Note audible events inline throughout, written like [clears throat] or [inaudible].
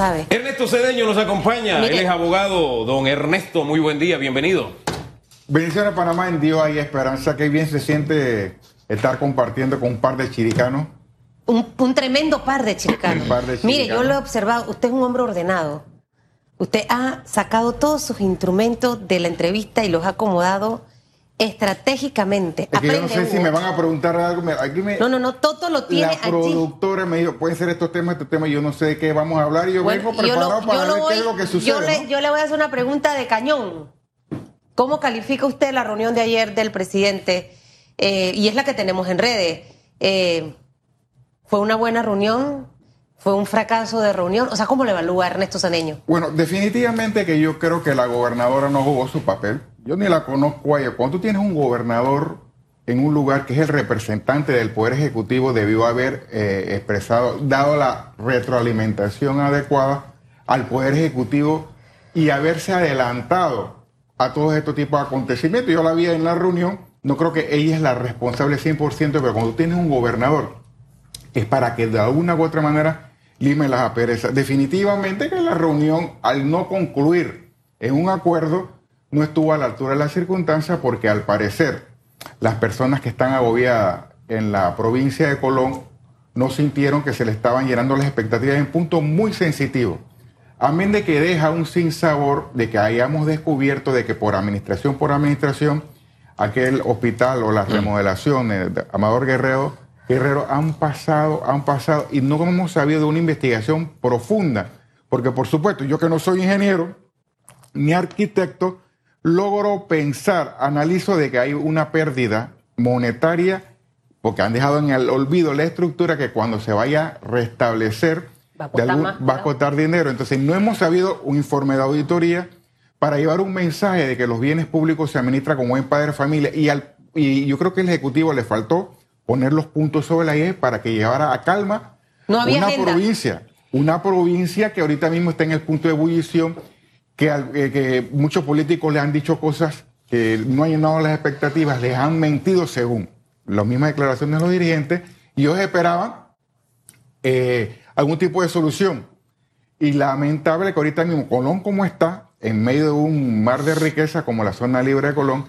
sabe. Ernesto Cedeño nos acompaña. Mire. Él es abogado. Don Ernesto, muy buen día, bienvenido. Bendiciones Panamá, en Dios hay esperanza. Qué bien se siente estar compartiendo con un par de chiricanos. Un, un tremendo par de chiricanos. Un par de Mire, yo chiricanos. lo he observado. Usted es un hombre ordenado. Usted ha sacado todos sus instrumentos de la entrevista y los ha acomodado estratégicamente. Es que yo no sé si me van a preguntar algo. me- Aquí me, No, no, no, Toto lo tiene la allí. productora me dijo, pueden ser estos temas, estos temas, yo no sé de qué vamos a hablar y yo Bueno, vengo y yo lo- preparado para ver qué es lo que sucede. Yo le, ¿no? yo le voy a hacer una pregunta de cañón. ¿Cómo califica usted la reunión de ayer del presidente? Eh, y es la que tenemos en redes. Eh, ¿Fue una buena reunión? ¿Fue un fracaso de reunión? O sea, ¿cómo lo evalúa Ernesto Saneño? Bueno, definitivamente que yo creo que la gobernadora no jugó su papel. Yo ni la conozco a ella. Cuando tú tienes un gobernador en un lugar que es el representante del Poder Ejecutivo, debió haber eh, expresado, dado la retroalimentación adecuada al Poder Ejecutivo y haberse adelantado a todos estos tipos de acontecimientos. Yo la vi en la reunión, no creo que ella es la responsable 100%, pero cuando tú tienes un gobernador es para que de alguna u otra manera lime las aperezas. Definitivamente que la reunión, al no concluir en un acuerdo, no estuvo a la altura de las circunstancias porque al parecer las personas que están agobiadas en la provincia de Colón no sintieron que se le estaban llenando las expectativas en punto muy sensitivo. Amén de que deja un sinsabor de que hayamos descubierto de que por administración por administración aquel hospital o las remodelaciones de Amador Guerrero, Guerrero han pasado, han pasado y no hemos sabido de una investigación profunda. Porque por supuesto, yo que no soy ingeniero ni arquitecto, logro pensar, analizo de que hay una pérdida monetaria porque han dejado en el olvido la estructura que cuando se vaya a restablecer Va a algún- más, va a costar dinero. Entonces no hemos sabido un informe de auditoría para llevar un mensaje de que los bienes públicos se administran como buen padre de familia y, al, y yo creo que al Ejecutivo le faltó poner los puntos sobre la I para que llevara a calma No había una agenda. provincia, una provincia que ahorita mismo está en el punto de ebullición, eh, que muchos políticos le han dicho cosas que no han llenado las expectativas, les han mentido según las mismas declaraciones de los dirigentes, y ellos esperaban eh, algún tipo de solución. Y lamentable que ahorita mismo Colón como está, en medio de un mar de riqueza como la zona libre de Colón,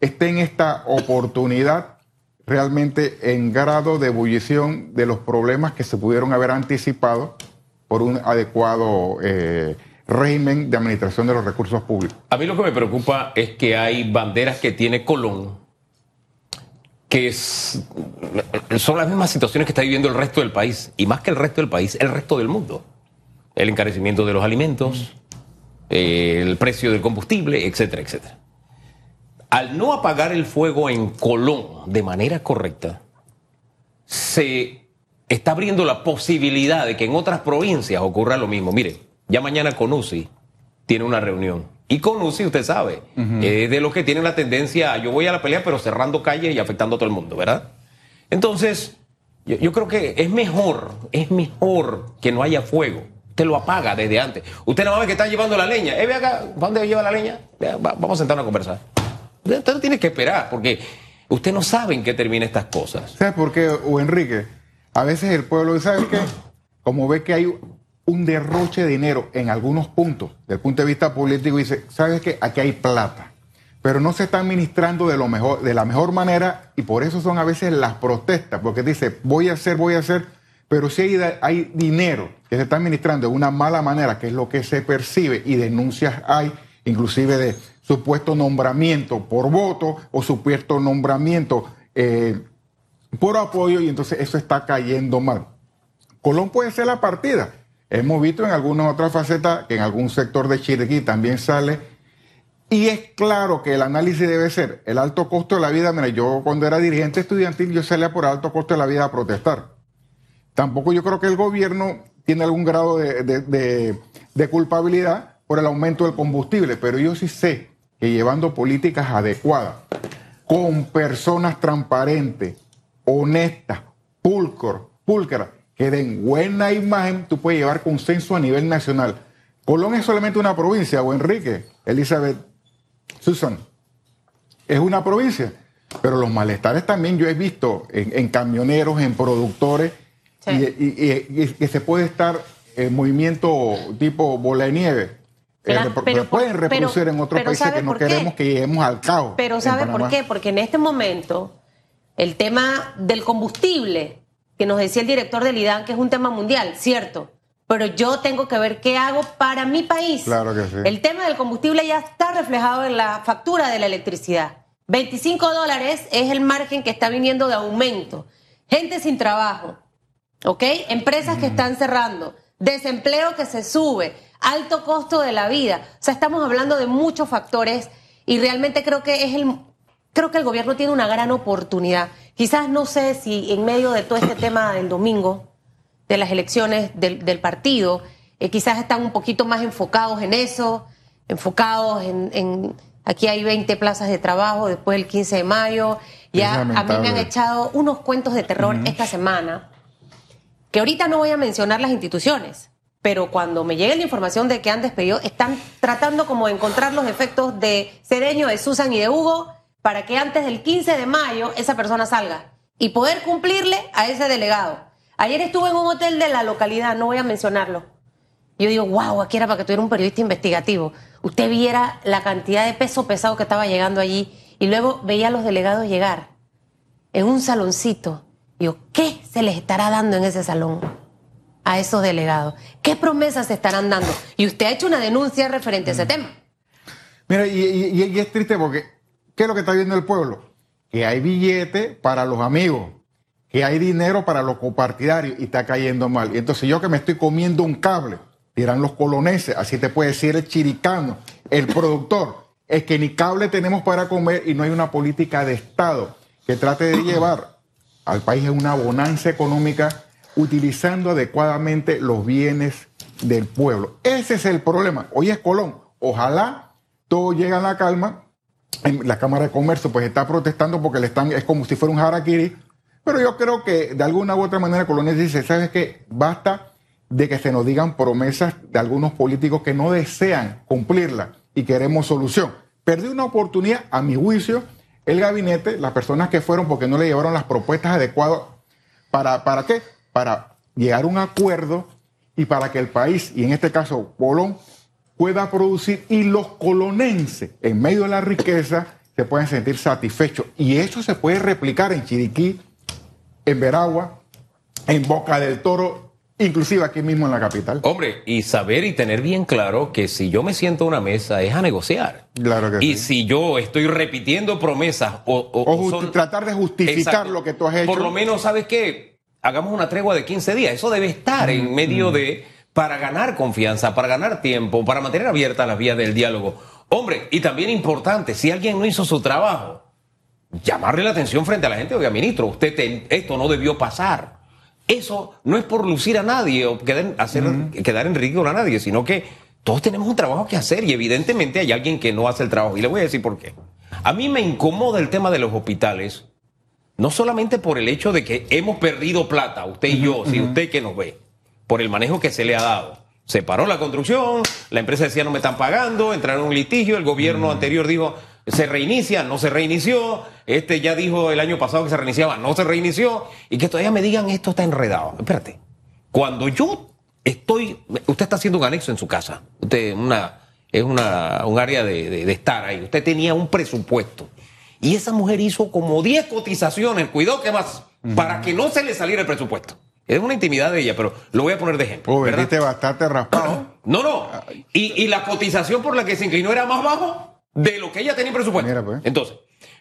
esté en esta oportunidad realmente en grado de ebullición de los problemas que se pudieron haber anticipado por un adecuado eh, régimen de administración de los recursos públicos. A mí lo que me preocupa es que hay banderas que tiene Colón que es- son las mismas situaciones que está viviendo el resto del país, y más que el resto del país, el resto del mundo. El encarecimiento de los alimentos, el precio del combustible, etcétera, etcétera. Al no apagar el fuego en Colón de manera correcta, se está abriendo la posibilidad de que en otras provincias ocurra lo mismo. Mire, ya mañana Conusi tiene una reunión. Y Conusi, usted sabe, es de los que tienen la tendencia yo voy a la pelea, pero cerrando calles y afectando a todo el mundo, ¿verdad? Entonces, yo, yo creo que es mejor, es mejor que no haya fuego. Usted lo apaga desde antes. Usted nada más ve que está llevando la leña. Eh, ve acá, ¿para dónde lleva la leña? Va- vamos a sentarnos a conversar. Usted no tiene que esperar, porque usted no sabe en qué termina estas cosas. ¿Sabes por qué, o Enrique? A veces el pueblo, ¿sabes qué? Como ve que hay un derroche de dinero en algunos puntos, del punto de vista político, dice, ¿sabes qué? Aquí hay plata. Pero no se está administrando de, lo mejor, de la mejor manera y por eso son a veces las protestas, porque dice, voy a hacer, voy a hacer, pero si hay, hay dinero que se está administrando de una mala manera, que es lo que se percibe, y denuncias hay, inclusive de supuesto nombramiento por voto o supuesto nombramiento eh, por apoyo y entonces eso está cayendo mal. Colón puede ser la partida. Hemos visto en algunas otras facetas que en algún sector de Chiriquí también sale. Y es claro que el análisis debe ser el alto costo de la vida. Mira, yo cuando era dirigente estudiantil yo salía por alto costo de la vida a protestar. Tampoco yo creo que el gobierno tiene algún grado de, de- de- culpabilidad por el aumento del combustible, pero yo sí sé que llevando políticas adecuadas, con personas transparentes, honestas, pulcro, pulcras, que den buena imagen, tú puedes llevar consenso a nivel nacional. Colón es solamente una provincia, o Enrique, Elizabeth, Susan, es una provincia, pero los malestares también yo he visto en, en camioneros, en productores, Sí. y, y- y- y que se puede estar el movimiento tipo bola de nieve. eh, Claro, repro- pero- pueden pero- reproducir en otros pero países ¿sabe que no qué? queremos que lleguemos al caos. Pero en ¿sabe por qué? Porque en este momento el tema del combustible, que nos decía el director del IDAN, que es un tema mundial, cierto, pero yo tengo que ver qué hago para mi país. Claro que sí. El tema del combustible ya está reflejado en la factura de la electricidad. 25 dólares es el margen que está viniendo de aumento. Gente sin trabajo, ¿ok? Empresas que están cerrando, desempleo que se sube, alto costo de la vida. O sea, estamos hablando de muchos factores y realmente creo que es el creo que el gobierno tiene una gran oportunidad. Quizás no sé si en medio de todo este tema del domingo, de las elecciones del, del partido, eh, quizás están un poquito más enfocados en eso, enfocados en, en- aquí hay 20 plazas de trabajo después del 15 de mayo. Ya a mí me han echado unos cuentos de terror esta semana que ahorita no voy a mencionar las instituciones, pero cuando me llegue la información de que han despedido, están tratando como de encontrar los efectos de Cedeño, de Susan y de Hugo para que antes del 15 de mayo esa persona salga y poder cumplirle a ese delegado. Ayer estuve en un hotel de la localidad, no voy a mencionarlo. Yo digo, wow, aquí era para que tuviera un periodista investigativo. Usted viera la cantidad de peso pesado que estaba llegando allí y luego veía a los delegados llegar en un saloncito. Digo, ¿qué se les estará dando en ese salón a esos delegados? ¿Qué promesas se estarán dando? Y usted ha hecho una denuncia referente a ese tema. Mira, y, y- y es triste porque, ¿qué es lo que está viendo el pueblo? Que hay billete para los amigos, que hay dinero para los copartidarios y está cayendo mal. Y entonces yo que me estoy comiendo un cable, dirán los coloneses, así te puede decir el chiricano, el productor, es que ni cable tenemos para comer y no hay una política de Estado que trate de llevar al país en una bonanza económica utilizando adecuadamente los bienes del pueblo. Ese es el problema. Hoy es Colón. Ojalá todo llegue a la calma. La Cámara de Comercio pues está protestando porque le están, es como si fuera un harakiri. Pero yo creo que de alguna u otra manera Colón dice, ¿sabes qué? Basta de que se nos digan promesas de algunos políticos que no desean cumplirlas y queremos solución. Perdí una oportunidad, a mi juicio, el gabinete, las personas que fueron porque no le llevaron las propuestas adecuadas ¿Para, ¿Para qué? Para llegar a un acuerdo y para que el país, y en este caso Colón, pueda producir y los colonenses, en medio de la riqueza, se puedan sentir satisfechos. Y eso se puede replicar en Chiriquí, en Veragua, en Boca del Toro, inclusive aquí mismo en la capital. Hombre, y saber y tener bien claro que si yo me siento a una mesa es a negociar. Claro que Y sí. si yo estoy repitiendo promesas o, o- tratar de justificar lo que tú has hecho. Por lo menos, ¿sabes qué? Hagamos una tregua de 15 días. Eso debe estar Mm, en medio de... Para ganar confianza, para ganar tiempo, para mantener abiertas las vías del diálogo. Hombre, y también importante, si alguien no hizo su trabajo, llamarle la atención frente a la gente, oiga, ministro, usted te- esto no debió pasar. Eso no es por lucir a nadie o quedar, hacer, quedar en ridículo a nadie, sino que todos tenemos un trabajo que hacer y evidentemente hay alguien que no hace el trabajo. Y le voy a decir por qué. A mí me incomoda el tema de los hospitales, no solamente por el hecho de que hemos perdido plata, usted y yo, si usted que nos ve, por el manejo que se le ha dado. Se paró la construcción, la empresa decía no me están pagando, entraron en un litigio, el gobierno anterior dijo se reinicia, no se reinició, este ya dijo el año pasado que se reiniciaba, no se reinició, y que todavía me digan esto está enredado. Espérate, cuando yo estoy, usted está haciendo un anexo en su casa, usted una, es una, un área de, de- de estar ahí, usted tenía un presupuesto, y esa mujer hizo como 10 cotizaciones, cuidado que más, para que no se le saliera el presupuesto. Es una intimidad de ella, pero lo voy a poner de ejemplo. Oh, vendiste bastante raspado. [clears throat] No, no. Y, y la cotización por la que se inclinó era más bajo de lo que ella tenía en presupuesto. Mira, pues. Entonces,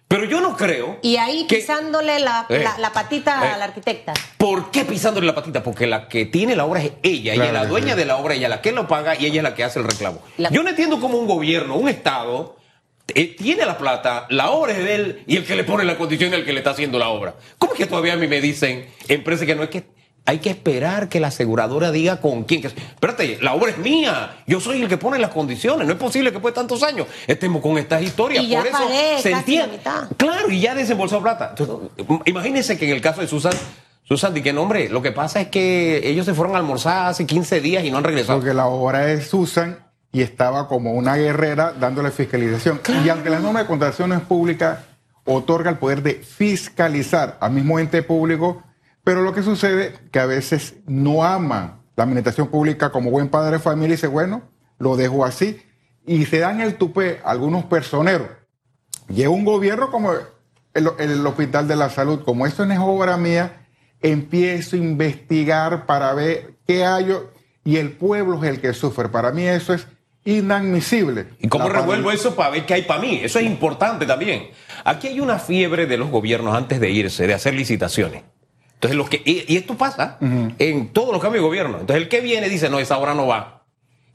pero yo no creo. Y ahí que- pisándole la, Eh, la- la patita eh. a la arquitecta. ¿Por qué pisándole la patita? Porque la que tiene la obra es ella, ella es la dueña sí. de la obra, ella es la que lo paga y ella es la que hace el reclamo. La- Yo no entiendo cómo un gobierno, un Estado, eh, tiene la plata, la obra es de él y el que le pone la condición es el que le está haciendo la obra. ¿Cómo es que todavía a mí me dicen, empresas que no es que hay que esperar que la aseguradora diga con quién? Que, espérate, la obra es mía, yo soy el que pone las condiciones, no es posible que después de tantos años estemos con estas historias. Y ya Por eso pagué se casi entiende. la mitad. Claro, y ya desembolsó plata. Entonces, imagínense que en el caso de Susan, Susan, di que no, hombre, lo que pasa es que ellos se fueron a almorzar hace 15 días y no han regresado. Porque la obra es Susan y estaba como una guerrera dándole fiscalización. Y aunque la norma de contrataciones públicas otorga el poder de fiscalizar al mismo ente público, pero lo que sucede que a veces no aman la administración pública como buen padre de familia dice, bueno, lo dejo así. Y se dan el tupé algunos personeros. Llega un gobierno como el, el Hospital de la Salud, como esto no es obra mía, empiezo a investigar para ver qué hay y el pueblo es el que sufre. Para mí eso es inadmisible. ¿Y cómo revuelvo eso para ver qué hay para mí? Eso es importante también. Aquí hay una fiebre de los gobiernos antes de irse, de hacer licitaciones. Entonces, los que, y, esto pasa en todos los cambios de gobierno. Entonces, el que viene dice, no, esa obra no va.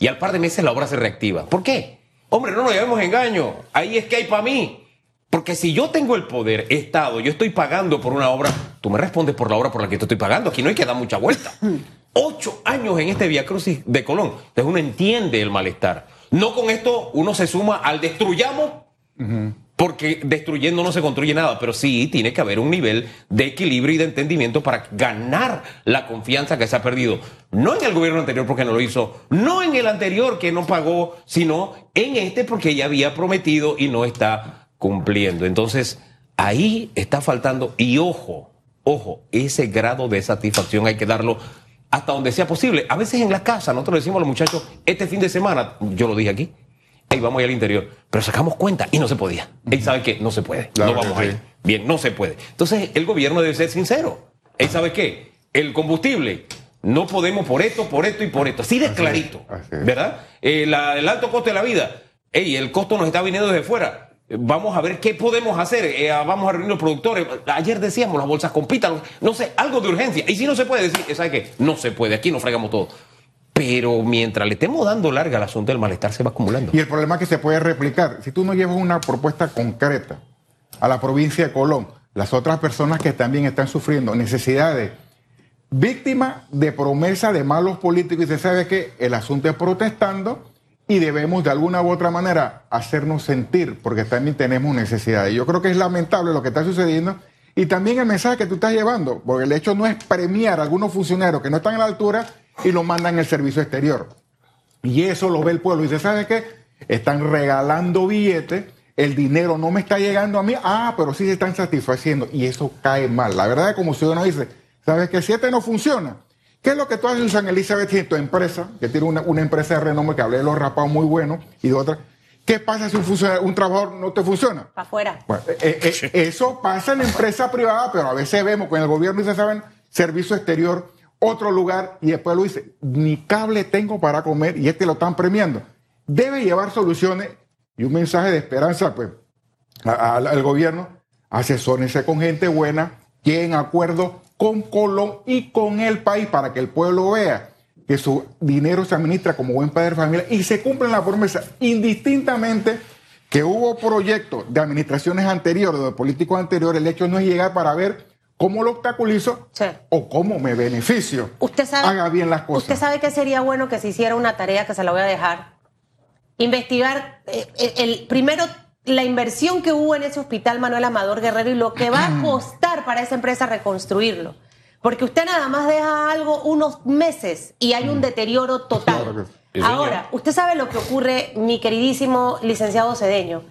Y al par de meses la obra se reactiva. ¿Por qué? Hombre, no nos llevemos engaño. Ahí es que hay para mí. Porque si yo tengo el poder, Estado, yo estoy pagando por una obra, tú me respondes por la obra por la que te estoy pagando. Aquí no hay que dar mucha vuelta. [laughs] Ocho años en este Via Crucis de Colón. Entonces uno entiende el malestar. No con esto uno se suma al destruyamos, porque destruyendo no se construye nada, pero sí tiene que haber un nivel de equilibrio y de entendimiento para ganar la confianza que se ha perdido. No en el gobierno anterior porque no lo hizo, no en el anterior que no pagó, sino en este porque ya había prometido y no está cumpliendo. Entonces, ahí está faltando, y ojo, ojo, ese grado de satisfacción hay que darlo hasta donde sea posible. A veces en la casa, nosotros decimos a los muchachos, este fin de semana, yo lo dije aquí, hey, vamos ir al interior. Pero sacamos cuenta y no se podía. Él sabe que no se puede. no vamos a ir. Bien, no se puede. Entonces, el gobierno debe ser sincero. Él sabe qué? El combustible. No podemos por esto, por esto y por esto. Así de clarito. ¿Verdad? El alto costo de la vida. Hey, el costo nos está viniendo desde fuera Vamos a ver qué podemos hacer. Eh, vamos a reunir los productores. Ayer decíamos las bolsas compitan. No sé, algo de urgencia. Y si no se puede decir, ¿sabe qué? No se puede. Aquí nos fregamos todo. Pero mientras le estemos dando larga al asunto, el malestar se va acumulando. Y el problema es que se puede replicar. Si tú no llevas una propuesta concreta a la provincia de Colón, las otras personas que también están sufriendo necesidades, víctimas de promesa de malos políticos, y se sabe que el asunto es protestando y debemos de alguna u otra manera hacernos sentir, porque también tenemos necesidades. Yo creo que es lamentable lo que está sucediendo y también el mensaje que tú estás llevando, porque el hecho no es premiar a algunos funcionarios que no están a la altura y lo mandan al servicio exterior. Y eso lo ve el pueblo y dice, ¿sabe qué? Están regalando billetes, el dinero no me está llegando a mí, ah, pero sí se están satisfaciendo y eso cae mal. La verdad es como si uno dice, ¿sabes qué? Si este no funciona, ¿Qué es lo que tú haces en San Elizabeth y en tu empresa, que tiene una, empresa de renombre que hablé de los rapados muy buenos y de otra? ¿Qué pasa si un, un trabajador no te funciona? Para afuera. Eh, eh, eh, eso pasa en la empresa privada, pero a veces vemos con el gobierno y se saben servicio exterior, otro lugar, y después lo dice, ni cable tengo para comer y este lo están premiando. Debe llevar soluciones y un mensaje de esperanza pues, al gobierno. Asesórense con gente buena, en acuerdo con Colón y con el país para que el pueblo vea que su dinero se administra como buen padre de familia y se cumplen la promesa indistintamente que hubo proyectos de administraciones anteriores, de políticos anteriores, el hecho no es llegar para ver cómo lo obstaculizo o cómo me beneficio. Usted sabe, haga bien las cosas. Usted sabe que sería bueno que se hiciera una tarea que se la voy a dejar. Investigar, eh, eh, el primero la inversión que hubo en ese hospital Manuel Amador Guerrero y lo que va a [clears throat] costar para esa empresa reconstruirlo. Porque usted nada más deja algo unos meses y hay un deterioro total. Ahora, usted sabe lo que ocurre, mi queridísimo licenciado Cedeño.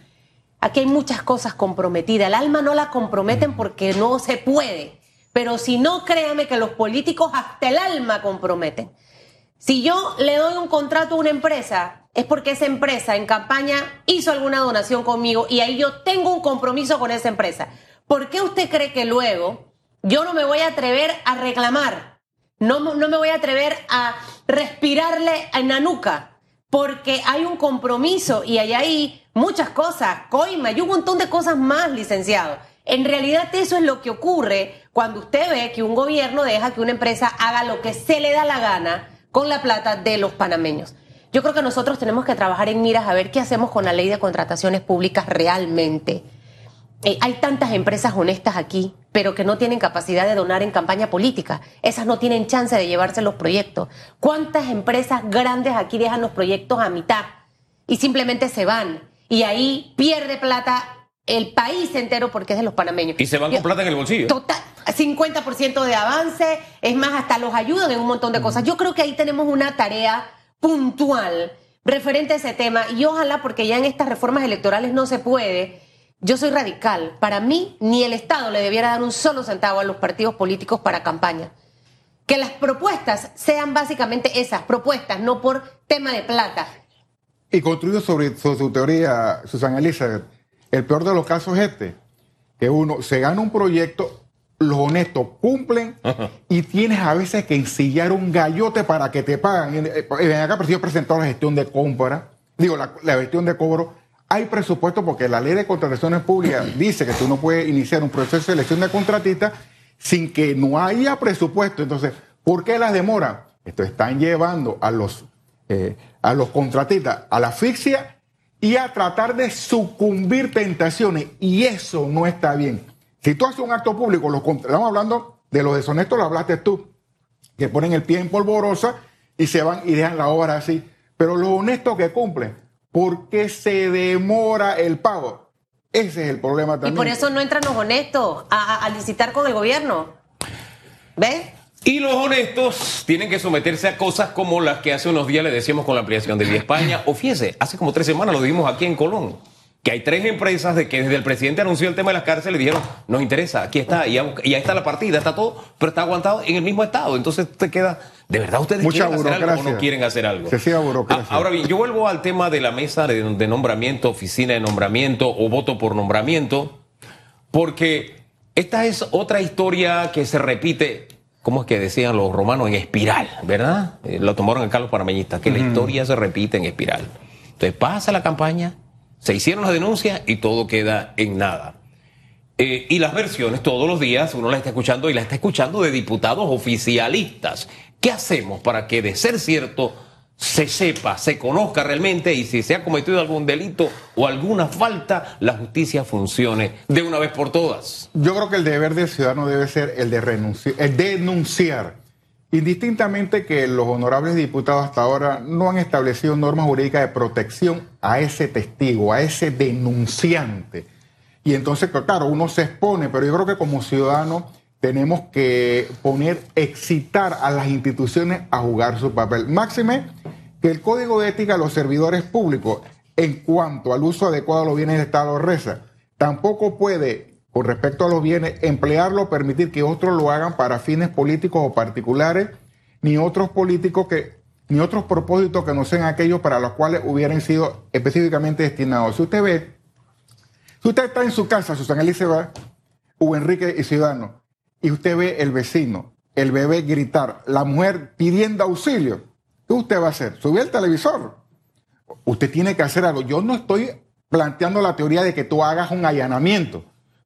Aquí hay muchas cosas comprometidas. El alma no la comprometen porque no se puede. Pero si no, créame que los políticos hasta el alma comprometen. Si yo le doy un contrato a una empresa es porque esa empresa en campaña hizo alguna donación conmigo y ahí yo tengo un compromiso con esa empresa. ¿Por qué usted cree que luego yo no me voy a atrever a reclamar? No, no me voy a atrever a respirarle en la nuca porque hay un compromiso y hay ahí muchas cosas, coima y un montón de cosas más, licenciado. En realidad eso es lo que ocurre cuando usted ve que un gobierno deja que una empresa haga lo que se le da la gana con la plata de los panameños. Yo creo que nosotros tenemos que trabajar en miras a ver qué hacemos con la ley de contrataciones públicas realmente. Eh, hay tantas empresas honestas aquí, pero que no tienen capacidad de donar en campaña política. Esas no tienen chance de llevarse los proyectos. ¿Cuántas empresas grandes aquí dejan los proyectos a mitad y simplemente se van? Y ahí pierde plata el país entero porque es de los panameños. Y se van con plata en el bolsillo. Total, 50% de avance, es más, hasta los ayudan en un montón de cosas. Yo creo que ahí tenemos una tarea puntual referente a ese tema y ojalá porque ya en estas reformas electorales no se puede. Yo soy radical. Para mí, ni el Estado le debiera dar un solo centavo a los partidos políticos para campaña. que las propuestas sean básicamente esas, propuestas, no por tema de plata. Y construido sobre, sobre su teoría, Susana Elizabeth, el peor de los casos es este, que uno se gana un proyecto, los honestos cumplen [laughs] y tienes a veces que ensillar un gallote para que te paguen. Eh, Ven acá, pero si yo he presentado la gestión de compra, digo, la, la gestión de cobro, hay presupuesto porque la ley de contrataciones públicas [clears throat] dice que tú no puedes iniciar un proceso de selección de contratistas sin que no haya presupuesto. Entonces, ¿por qué las demoran? Esto están llevando a los, eh, a los contratistas a la asfixia y a tratar de sucumbir tentaciones. Y eso no está bien. Si tú haces un acto público, los, estamos hablando de los deshonestos, lo hablaste tú, que ponen el pie en polvorosa y se van y dejan la obra así. Pero los honestos que cumplen, ¿por qué se demora el pago? Ese es el problema Y también. por eso no entran los honestos a, a- a licitar con el gobierno. ¿Ves? Y los honestos tienen que someterse a cosas como las que hace unos días le decíamos con la ampliación de Vía España. [clears throat] O fíjese, hace como tres semanas lo vimos aquí en Colón. Que hay tres empresas de que desde el presidente anunció el tema de las cárceles dijeron, nos interesa, aquí está, y ahí está la partida, está todo, pero está aguantado en el mismo estado. Entonces te queda, ¿de verdad ustedes Mucha quieren hacer algo o burocracia. no quieren hacer algo? Excesiva burocracia. Ah, ahora bien, yo vuelvo al tema de la mesa de, de nombramiento, oficina de nombramiento o voto por nombramiento, porque esta es otra historia que se repite, ¿cómo es que decían los romanos? En espiral, ¿verdad? Eh, lo tomaron en Carlos Parameñista, que la historia se repite en espiral. Entonces pasa la campaña, se hicieron las denuncias y todo queda en nada. Eh, y las versiones todos los días uno las está escuchando y las está escuchando de diputados oficialistas. ¿Qué hacemos para que de ser cierto se sepa, se conozca realmente y si se ha cometido algún delito o alguna falta, la justicia funcione de una vez por todas? Yo creo que el deber del ciudadano debe ser el de renunciar, el de denunciar. Indistintamente que los honorables diputados hasta ahora no han establecido normas jurídicas de protección a ese testigo, a ese denunciante. Y entonces, claro, uno se expone, pero yo creo que como ciudadano tenemos que poner, excitar a las instituciones a jugar su papel. Máxime que el Código de Ética de los servidores públicos, en cuanto al uso adecuado de los bienes del Estado, reza, tampoco puede, con respecto a los bienes, emplearlo permitir que otros lo hagan para fines políticos o particulares, ni otros políticos que, ni otros propósitos que no sean aquellos para los cuales hubieran sido específicamente destinados. Si usted ve, si usted está en su casa, Susana Elizabeth, o Enrique y Ciudadano, y usted ve el vecino, el bebé gritar, la mujer pidiendo auxilio, ¿qué usted va a hacer? Subir el televisor. Usted tiene que hacer algo. Yo no estoy planteando la teoría de que tú hagas un allanamiento,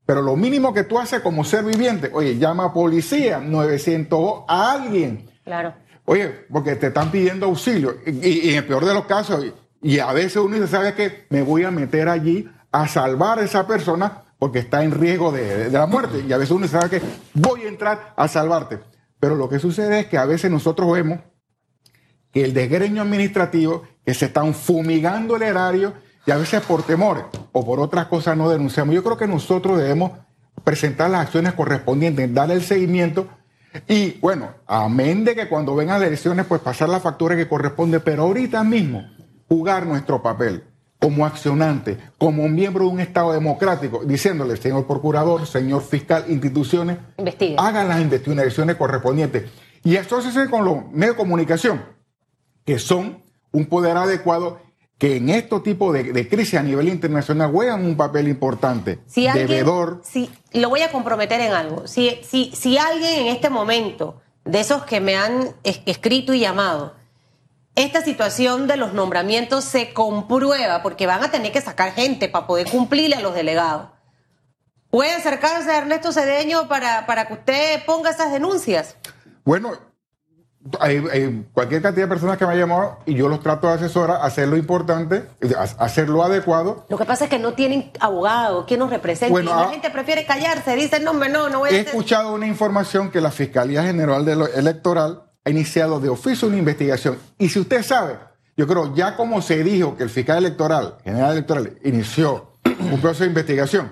pero lo mínimo que tú haces como ser viviente, oye, llama a policía, 900 a alguien. Claro. Oye, porque te están pidiendo auxilio. Y, y en el peor de los casos, y, a veces uno dice, ¿sabes qué? Me voy a meter allí a salvar a esa persona porque está en riesgo de, de la muerte. Y a veces uno dice, ¿sabes qué? Voy a entrar a salvarte. Pero lo que sucede es que a veces nosotros vemos que el desgreño administrativo, que se están fumigando el erario y a veces por temores o por otras cosas no denunciamos. Yo creo que nosotros debemos presentar las acciones correspondientes, darle el seguimiento y, bueno, amén de que cuando vengan las elecciones, pues pasar la factura que corresponde, pero ahorita mismo jugar nuestro papel como accionante, como miembro de un Estado democrático, diciéndole, señor procurador, señor fiscal, instituciones, hagan las investigaciones correspondientes y asóciese con los medios de comunicación, que son un poder adecuado que en estos tipos de, de crisis a nivel internacional juegan un papel importante, Si alguien, devedor. si, lo voy a comprometer en algo. Si, si, si alguien en este momento, de esos que me han es- escrito y llamado, esta situación de los nombramientos se comprueba porque van a tener que sacar gente para poder cumplirle a los delegados. Puede acercarse a Ernesto Cedeño para, para que usted ponga esas denuncias. Bueno, hay, hay cualquier cantidad de personas que me han llamado y yo los trato de asesorar, hacer lo importante, ha- hacer lo adecuado. Lo que pasa es que no tienen abogado, ¿quién nos representa? Bueno, y la ah- gente prefiere callarse, dice, no, no, no voy a He hacer... escuchado una información que la Fiscalía General de Electoral ha iniciado de oficio una investigación. Y si usted sabe, yo creo, ya como se dijo que el fiscal electoral, general electoral, inició un proceso de investigación,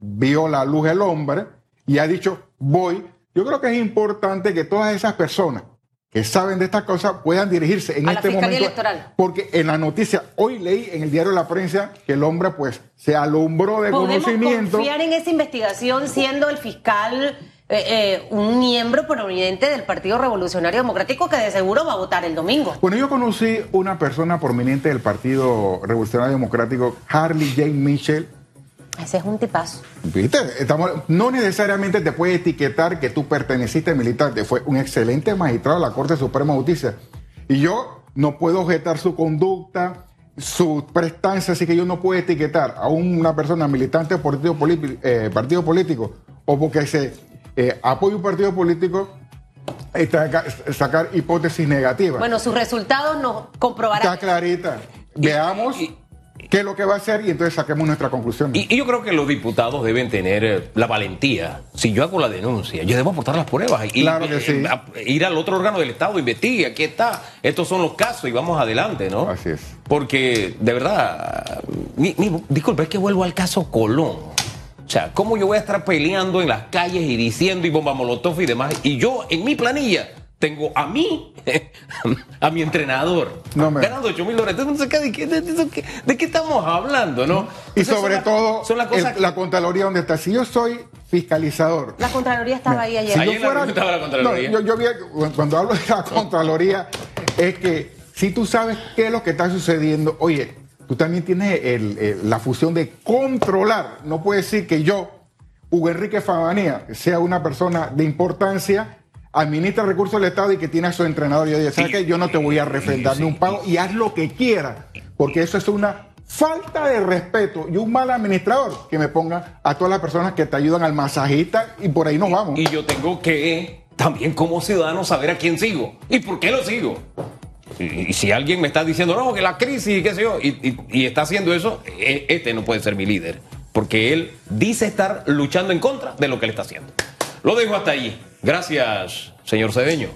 vio la luz el hombre y ha dicho, voy, yo creo que es importante que todas esas personas que saben de estas cosas puedan dirigirse en A la este Fiscalía momento. Electoral. Porque en la noticia, hoy leí en el diario La Prensa que el hombre pues se alumbró de ¿Podemos conocimiento. confiar en esa investigación siendo el fiscal eh, eh, un miembro prominente del Partido Revolucionario Democrático que de seguro va a votar el domingo. Bueno, yo conocí una persona prominente del Partido Revolucionario Democrático, Harley Jane Mitchell. Ese es un tipazo. ¿Viste? Estamos, no necesariamente te puede etiquetar que tú perteneciste militante. Fue un excelente magistrado de la Corte Suprema de Justicia. Y yo no puedo objetar su conducta, su prestancia, así que yo no puedo etiquetar a una persona militante de partido, eh, partido político o porque se eh, apoya un partido político sacar hipótesis negativas. Bueno, sus resultados nos comprobarán. Está clarita. Veamos qué es lo que va a hacer y entonces saquemos nuestra conclusión. Y, yo creo que los diputados deben tener eh, la valentía. Si yo hago la denuncia, yo debo aportar las pruebas. Y, claro que sí. ir al otro órgano del Estado, investigue, aquí está. Estos son los casos y vamos adelante, ¿no? Así es. Porque, de verdad, disculpe, es que vuelvo al caso Colón. O sea, ¿cómo yo voy a estar peleando en las calles y diciendo y bomba molotov y demás? Y yo en mi planilla tengo a mí, [laughs] a mi entrenador, ganando 8 mil dólares. Entonces, ¿de qué, de, qué, estamos hablando, no? Y sobre todo, la Contraloría donde está. Si yo soy fiscalizador. La Contraloría estaba ahí ayer. Si yo estaba la Contraloría. No, yo, vi, cuando hablo de la Contraloría, es que si tú sabes qué es lo que está sucediendo, oye, tú también tienes la fusión de controlar. No puede decir que yo, Hugo Enrique Fabanía, sea una persona de importancia, administra recursos del Estado y que tiene a su entrenador. Y yo digo, ¿sabes qué? Yo no te voy a refrendar ni un pago y haz lo que quieras, porque eso es una falta de respeto y un mal administrador que me ponga a todas las personas que te ayudan al masajista y por ahí nos vamos. Y yo tengo que también como ciudadano saber a quién sigo y por qué lo sigo. Y, si alguien me está diciendo, no, que la crisis, qué sé yo, y, está haciendo eso, e, este no puede ser mi líder. Porque él dice estar luchando en contra de lo que él está haciendo. Lo dejo hasta ahí. Gracias, señor Cedeño.